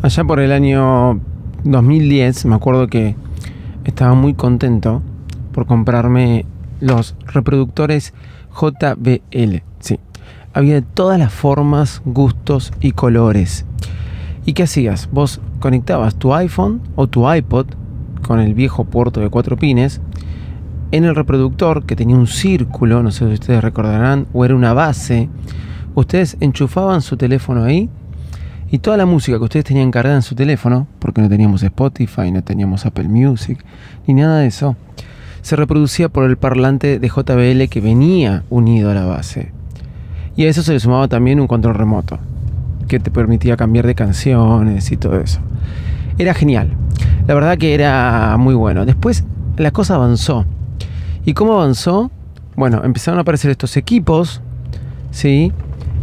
Allá por el año 2010 me acuerdo que estaba muy contento por comprarme los reproductores JBL. Había de todas las formas, gustos y colores. ¿Y qué hacías? Vos conectabas tu iPhone o tu iPod con el viejo puerto de cuatro pines en el reproductor que tenía un círculo, no sé si ustedes recordarán, o era una base. Ustedes enchufaban su teléfono ahí y toda la música que ustedes tenían cargada en su teléfono, porque no teníamos Spotify, no teníamos Apple Music, ni nada de eso, se reproducía por el parlante de JBL que venía unido a la base. Y a eso se le sumaba también un control remoto, que te permitía cambiar de canciones y todo eso. Era genial. La verdad que era muy bueno. Después la cosa avanzó. ¿Y cómo avanzó? Bueno, empezaron a aparecer estos equipos, ¿sí?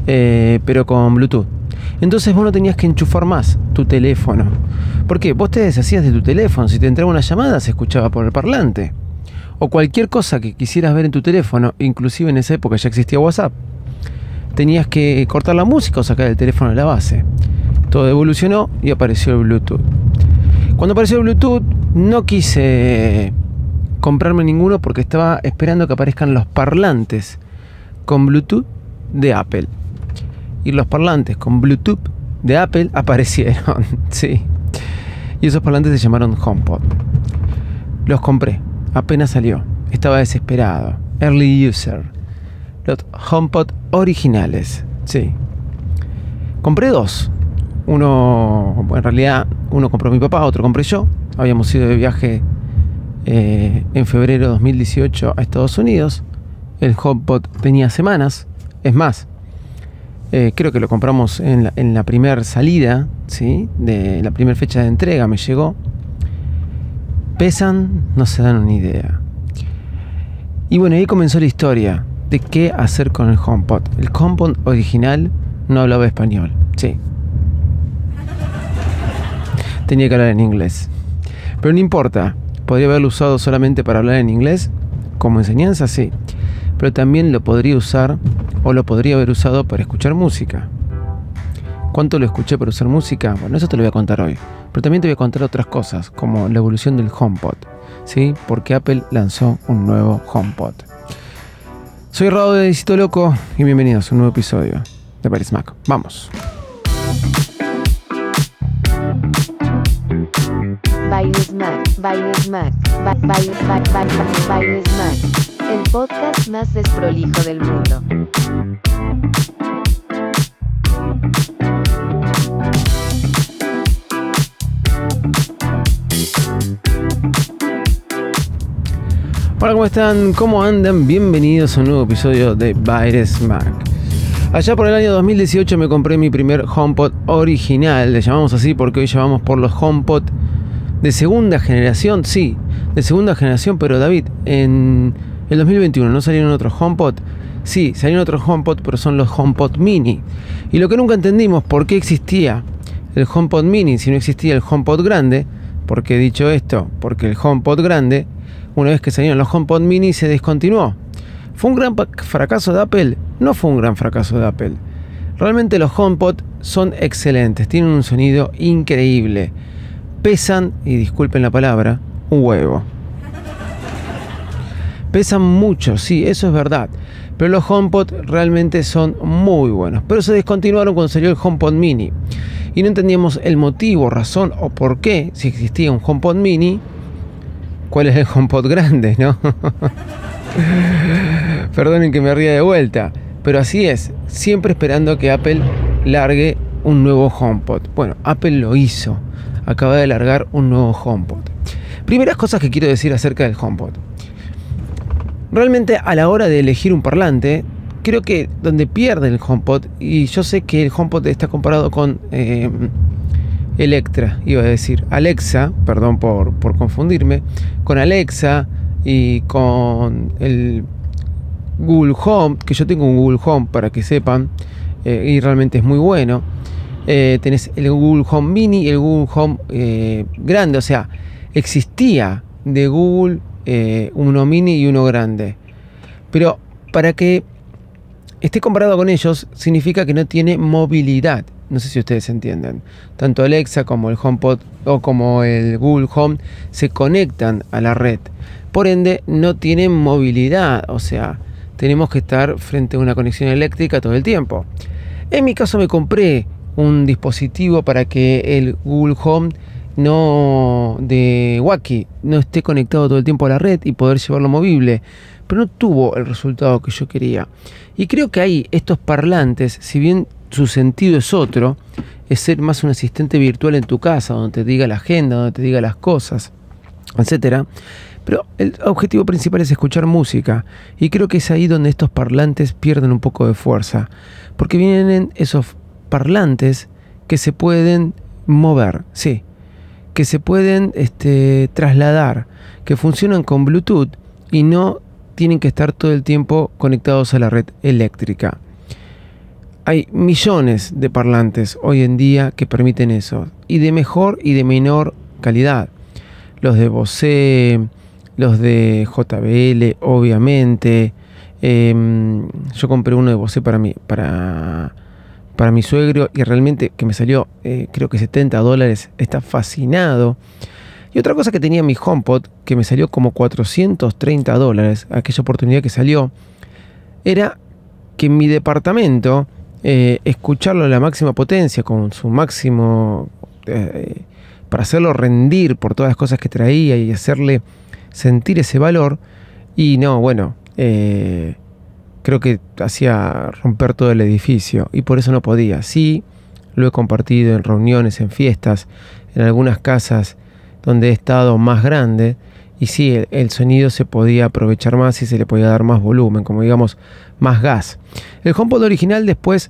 Eh, pero con Bluetooth. Entonces vos no tenías que enchufar más tu teléfono. ¿Por qué? Vos te deshacías de tu teléfono. Si te entraba una llamada, se escuchaba por el parlante. O cualquier cosa que quisieras ver en tu teléfono, inclusive en esa época ya existía WhatsApp, tenías que cortar la música o sacar el teléfono de la base. Todo evolucionó y apareció el Bluetooth. Cuando apareció el Bluetooth, no quise comprarme ninguno porque estaba esperando que aparezcan los parlantes con Bluetooth de Apple y los parlantes con Bluetooth de Apple aparecieron. sí. Y esos parlantes se llamaron HomePod. Los compré. Apenas salió. Estaba desesperado. Early user. Los HomePod originales. Sí. Compré dos. Uno, en realidad, uno compró mi papá, otro compré yo. Habíamos ido de viaje eh, en febrero de 2018 a Estados Unidos. El HomePod tenía semanas. Es más, eh, creo que lo compramos en la, primera salida, ¿sí? De la primera fecha de entrega me llegó. Pesan, no se dan ni idea. Y bueno, ahí comenzó la historia de qué hacer con el HomePod. El HomePod original no hablaba español, sí. Tenía que hablar en inglés. Pero no importa, podría haberlo usado solamente para hablar en inglés, como enseñanza, sí. Pero también lo podría usar o lo podría haber usado para escuchar música. ¿Cuánto lo escuché para usar música? Bueno, eso te lo voy a contar hoy. Pero también te voy a contar otras cosas, como la evolución del HomePod, ¿sí? Porque Apple lanzó un nuevo HomePod. Soy Rado de Disito Loco y bienvenidos a un nuevo episodio de Paris Mac. Vamos. El podcast más desprolijo del mundo. Hola, ¿cómo están? ¿Cómo andan? Bienvenidos a un nuevo episodio de Baires Mac. Allá por el año 2018 me compré mi primer HomePod original, le llamamos así porque hoy llevamos por los HomePod de segunda generación, sí, de segunda generación, pero David, en el 2021 no salieron otros HomePod. Sí, salieron otros HomePod, pero son los HomePod Mini. Y lo que nunca entendimos, ¿por qué existía el HomePod Mini si no existía el HomePod grande? Porque dicho esto, porque el HomePod grande, una vez que salieron los HomePod Mini, se descontinuó. ¿Fue un gran fracaso de Apple? No fue un gran fracaso de Apple. Realmente los HomePod son excelentes, tienen un sonido increíble. Pesan, y disculpen la palabra, un huevo. Pesan mucho, sí, eso es verdad. Pero los HomePod realmente son muy buenos. Pero se descontinuaron cuando salió el HomePod Mini. Y no entendíamos el motivo, razón o por qué, si existía un HomePod Mini, cuál es el HomePod grande, ¿no? Perdonen que me ría de vuelta. Pero así es, siempre esperando que Apple largue un nuevo HomePod. Bueno, Apple lo hizo. Acaba de largar un nuevo HomePod. Primeras cosas que quiero decir acerca del HomePod. Realmente a la hora de elegir un parlante, creo que donde pierde el HomePod, y yo sé que el HomePod está comparado con eh, Electra, iba a decir, Alexa, perdón por, confundirme, con Alexa y con el Google Home, que yo tengo un Google Home para que sepan, eh, y realmente es muy bueno. Eh, tenés el Google Home Mini y el Google Home grande, o sea, existía de Google eh, uno mini y uno grande. Pero para que esté comparado con ellos, significa que no tiene movilidad. No sé si ustedes entienden. Tanto Alexa como el HomePod o como el Google Home se conectan a la red. Por ende, no tienen movilidad. O sea, tenemos que estar frente a una conexión eléctrica todo el tiempo. En mi caso me compré un dispositivo para que el Google Home no de Wacky no esté conectado todo el tiempo a la red y poder llevarlo movible, pero no tuvo el resultado que yo quería. Y creo que ahí estos parlantes, si bien su sentido es otro, es ser más un asistente virtual en tu casa, donde te diga la agenda, donde te diga las cosas, etcétera. Pero el objetivo principal es escuchar música y creo que es ahí donde estos parlantes pierden un poco de fuerza, porque vienen esos parlantes que se pueden mover, sí, que se pueden este, trasladar, que funcionan con Bluetooth y no tienen que estar todo el tiempo conectados a la red eléctrica. Hay millones de parlantes hoy en día que permiten eso, y de mejor y de menor calidad. Los de Bose, los de JBL, obviamente. Em, yo compré uno de Bose para mí, para para mi suegro y realmente que me salió eh, creo que 70 dólares, está fascinado. Y otra cosa que tenía mi HomePod, que me salió como 430 dólares, aquella oportunidad que salió, era que en mi departamento, eh, escucharlo a la máxima potencia, con su máximo, eh, para hacerlo rendir por todas las cosas que traía y hacerle sentir ese valor, y no, bueno, creo que hacía romper todo el edificio y por eso no podía. Sí, lo he compartido en reuniones, en fiestas, en algunas casas donde he estado más grande y sí, el, sonido se podía aprovechar más y se le podía dar más volumen, como digamos, más gas. El HomePod original después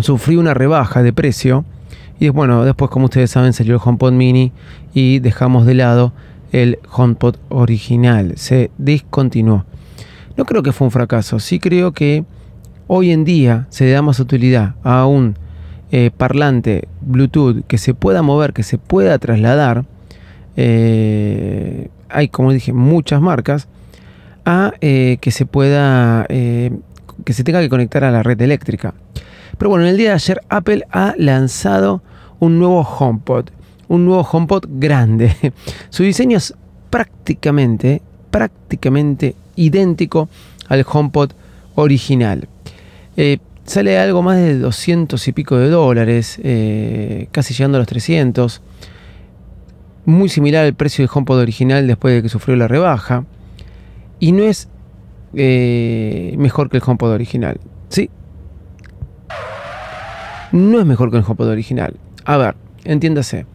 sufrió una rebaja de precio y bueno, después como ustedes saben salió el HomePod mini y dejamos de lado el HomePod original, se discontinuó. No creo que fue un fracaso, sí creo que hoy en día se le da más utilidad a un eh, parlante Bluetooth que se pueda mover, que se pueda trasladar. Eh, hay, como dije, muchas marcas. A eh, que se pueda, que se tenga que conectar a la red eléctrica. Pero bueno, en el día de ayer Apple ha lanzado un nuevo HomePod. Un nuevo HomePod grande. Su diseño es prácticamente, prácticamente idéntico al HomePod original. Eh, sale algo más de 200 y pico de dólares, eh, casi llegando a los 300. Muy similar al precio del HomePod original después de que sufrió la rebaja. Y no es eh, mejor que el HomePod original. Sí. No es mejor que el HomePod original. A ver, entiéndase.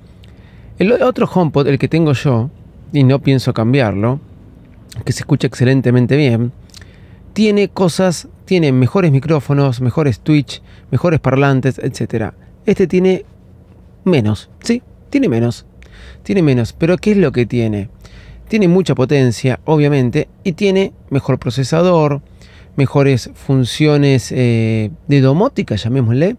El otro HomePod, el que tengo yo, y no pienso cambiarlo, que se escucha excelentemente bien, tiene cosas, tiene mejores micrófonos, mejores Twitch, mejores parlantes, etc. Este tiene menos, ¿sí? Tiene menos. Tiene menos. Pero ¿qué es lo que tiene? Tiene mucha potencia, obviamente, y tiene mejor procesador, mejores funciones eh, de domótica, llamémosle.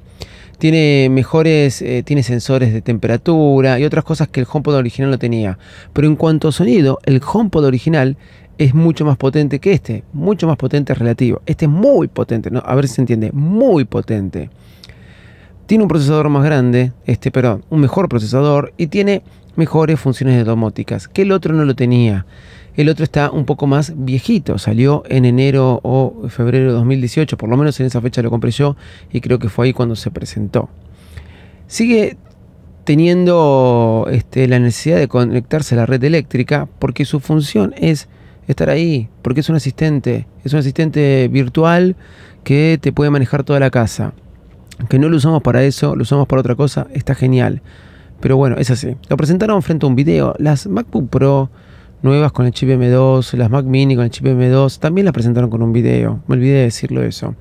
Tiene mejores, eh, tiene sensores de temperatura y otras cosas que el HomePod original no tenía. Pero en cuanto a sonido, el HomePod original es mucho más potente que este, mucho más potente relativo. Este es muy potente, ¿no? a ver si se entiende, muy potente. Tiene un procesador más grande, este, perdón, un mejor procesador y tiene mejores funciones de domóticas, que el otro no lo tenía. El otro está un poco más viejito, salió en enero o febrero de 2018, por lo menos en esa fecha lo compré yo y creo que fue ahí cuando se presentó. Sigue teniendo este, la necesidad de conectarse a la red eléctrica porque su función es estar ahí, porque es un asistente, es un asistente virtual que te puede manejar toda la casa. Que no lo usamos para eso, lo usamos para otra cosa, está genial. Pero bueno, es así. Lo presentaron frente a un video. Las MacBook Pro nuevas con el chip M2, las Mac Mini con el chip M2, también las presentaron con un video. Me olvidé de decirlo eso.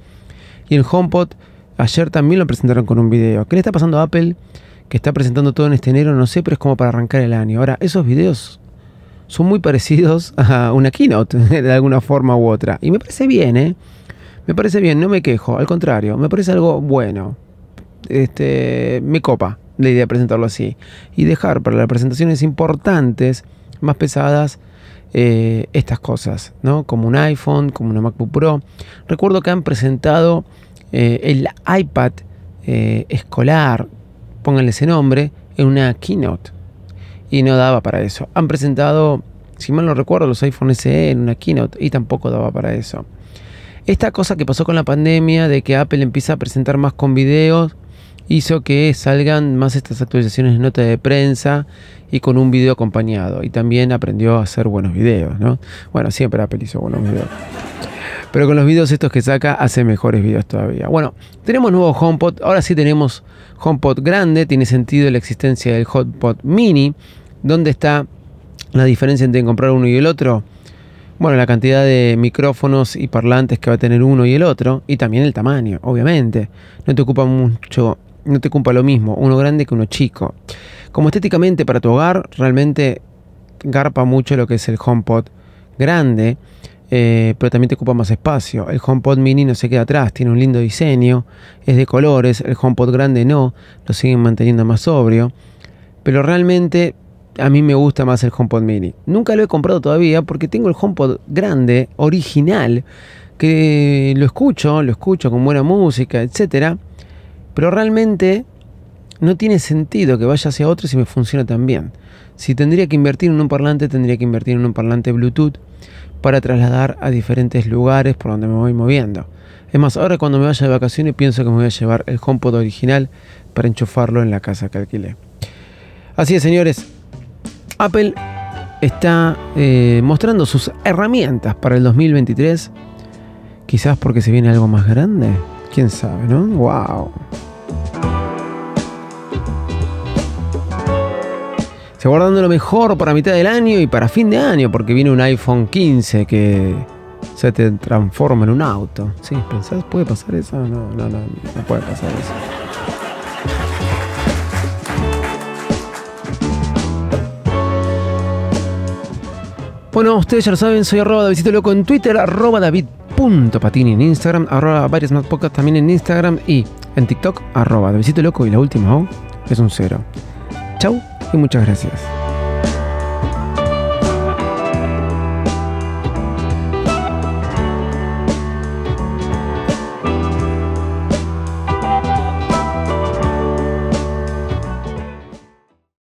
Y el HomePod ayer también lo presentaron con un video. ¿Qué le está pasando a Apple? Que está presentando todo en este enero, no sé, pero es como para arrancar el año. Ahora, esos videos son muy parecidos a una keynote de alguna forma u otra. Y me parece bien, ¿eh? Me parece bien, no me quejo, al contrario, me parece algo bueno. Este, me copa la idea de presentarlo así. Y dejar para las presentaciones importantes, más pesadas, eh, estas cosas, ¿no? Como un iPhone, como una MacBook Pro. Recuerdo que han presentado eh, el iPad eh, escolar, pónganle ese nombre, en una keynote. Y no daba para eso. Han presentado, si mal no recuerdo, los iPhone SE en una keynote y tampoco daba para eso. Esta cosa que pasó con la pandemia de que Apple empieza a presentar más con videos hizo que salgan más estas actualizaciones de nota de prensa y con un video acompañado. Y también aprendió a hacer buenos videos, ¿no? Bueno, siempre Apple hizo buenos videos. Pero con los videos estos que saca hace mejores videos todavía. Bueno, tenemos nuevo HomePod. Ahora sí tenemos HomePod grande. Tiene sentido la existencia del HomePod mini. ¿Dónde está la diferencia entre comprar uno y el otro? Bueno, la cantidad de micrófonos y parlantes que va a tener uno y el otro. Y también el tamaño, obviamente. No te ocupa mucho no te ocupa lo mismo, uno grande que uno chico. Como estéticamente para tu hogar, realmente garpa mucho lo que es el HomePod grande, eh, pero también te ocupa más espacio. El HomePod mini no se queda atrás, tiene un lindo diseño, es de colores, el HomePod grande no, lo siguen manteniendo más sobrio, pero realmente a mí me gusta más el HomePod mini. Nunca lo he comprado todavía porque tengo el HomePod grande, original, que lo escucho, lo escucho con buena música, etcétera pero realmente no tiene sentido que vaya hacia otro si me funciona tan bien. Si tendría que invertir en un parlante, tendría que invertir en un parlante Bluetooth para trasladar a diferentes lugares por donde me voy moviendo. Es más, ahora cuando me vaya de vacaciones pienso que me voy a llevar el HomePod original para enchufarlo en la casa que alquilé. Así es, señores. Apple está eh, mostrando sus herramientas para el 2023. Quizás porque se viene algo más grande. Quién sabe, ¿no? ¡Wow! Se guardando lo mejor para mitad del año y para fin de año, porque viene un iPhone 15 que se te transforma en un auto. Sí, ¿pensás? ¿Puede pasar eso? No, no, no, no puede pasar eso. Bueno, ustedes ya lo saben, soy arroba Davidito Loco en Twitter, arroba David.patini en Instagram, arroba varias más también en Instagram y en TikTok, arroba Davidito Loco y la última O es un cero. Chau y muchas gracias.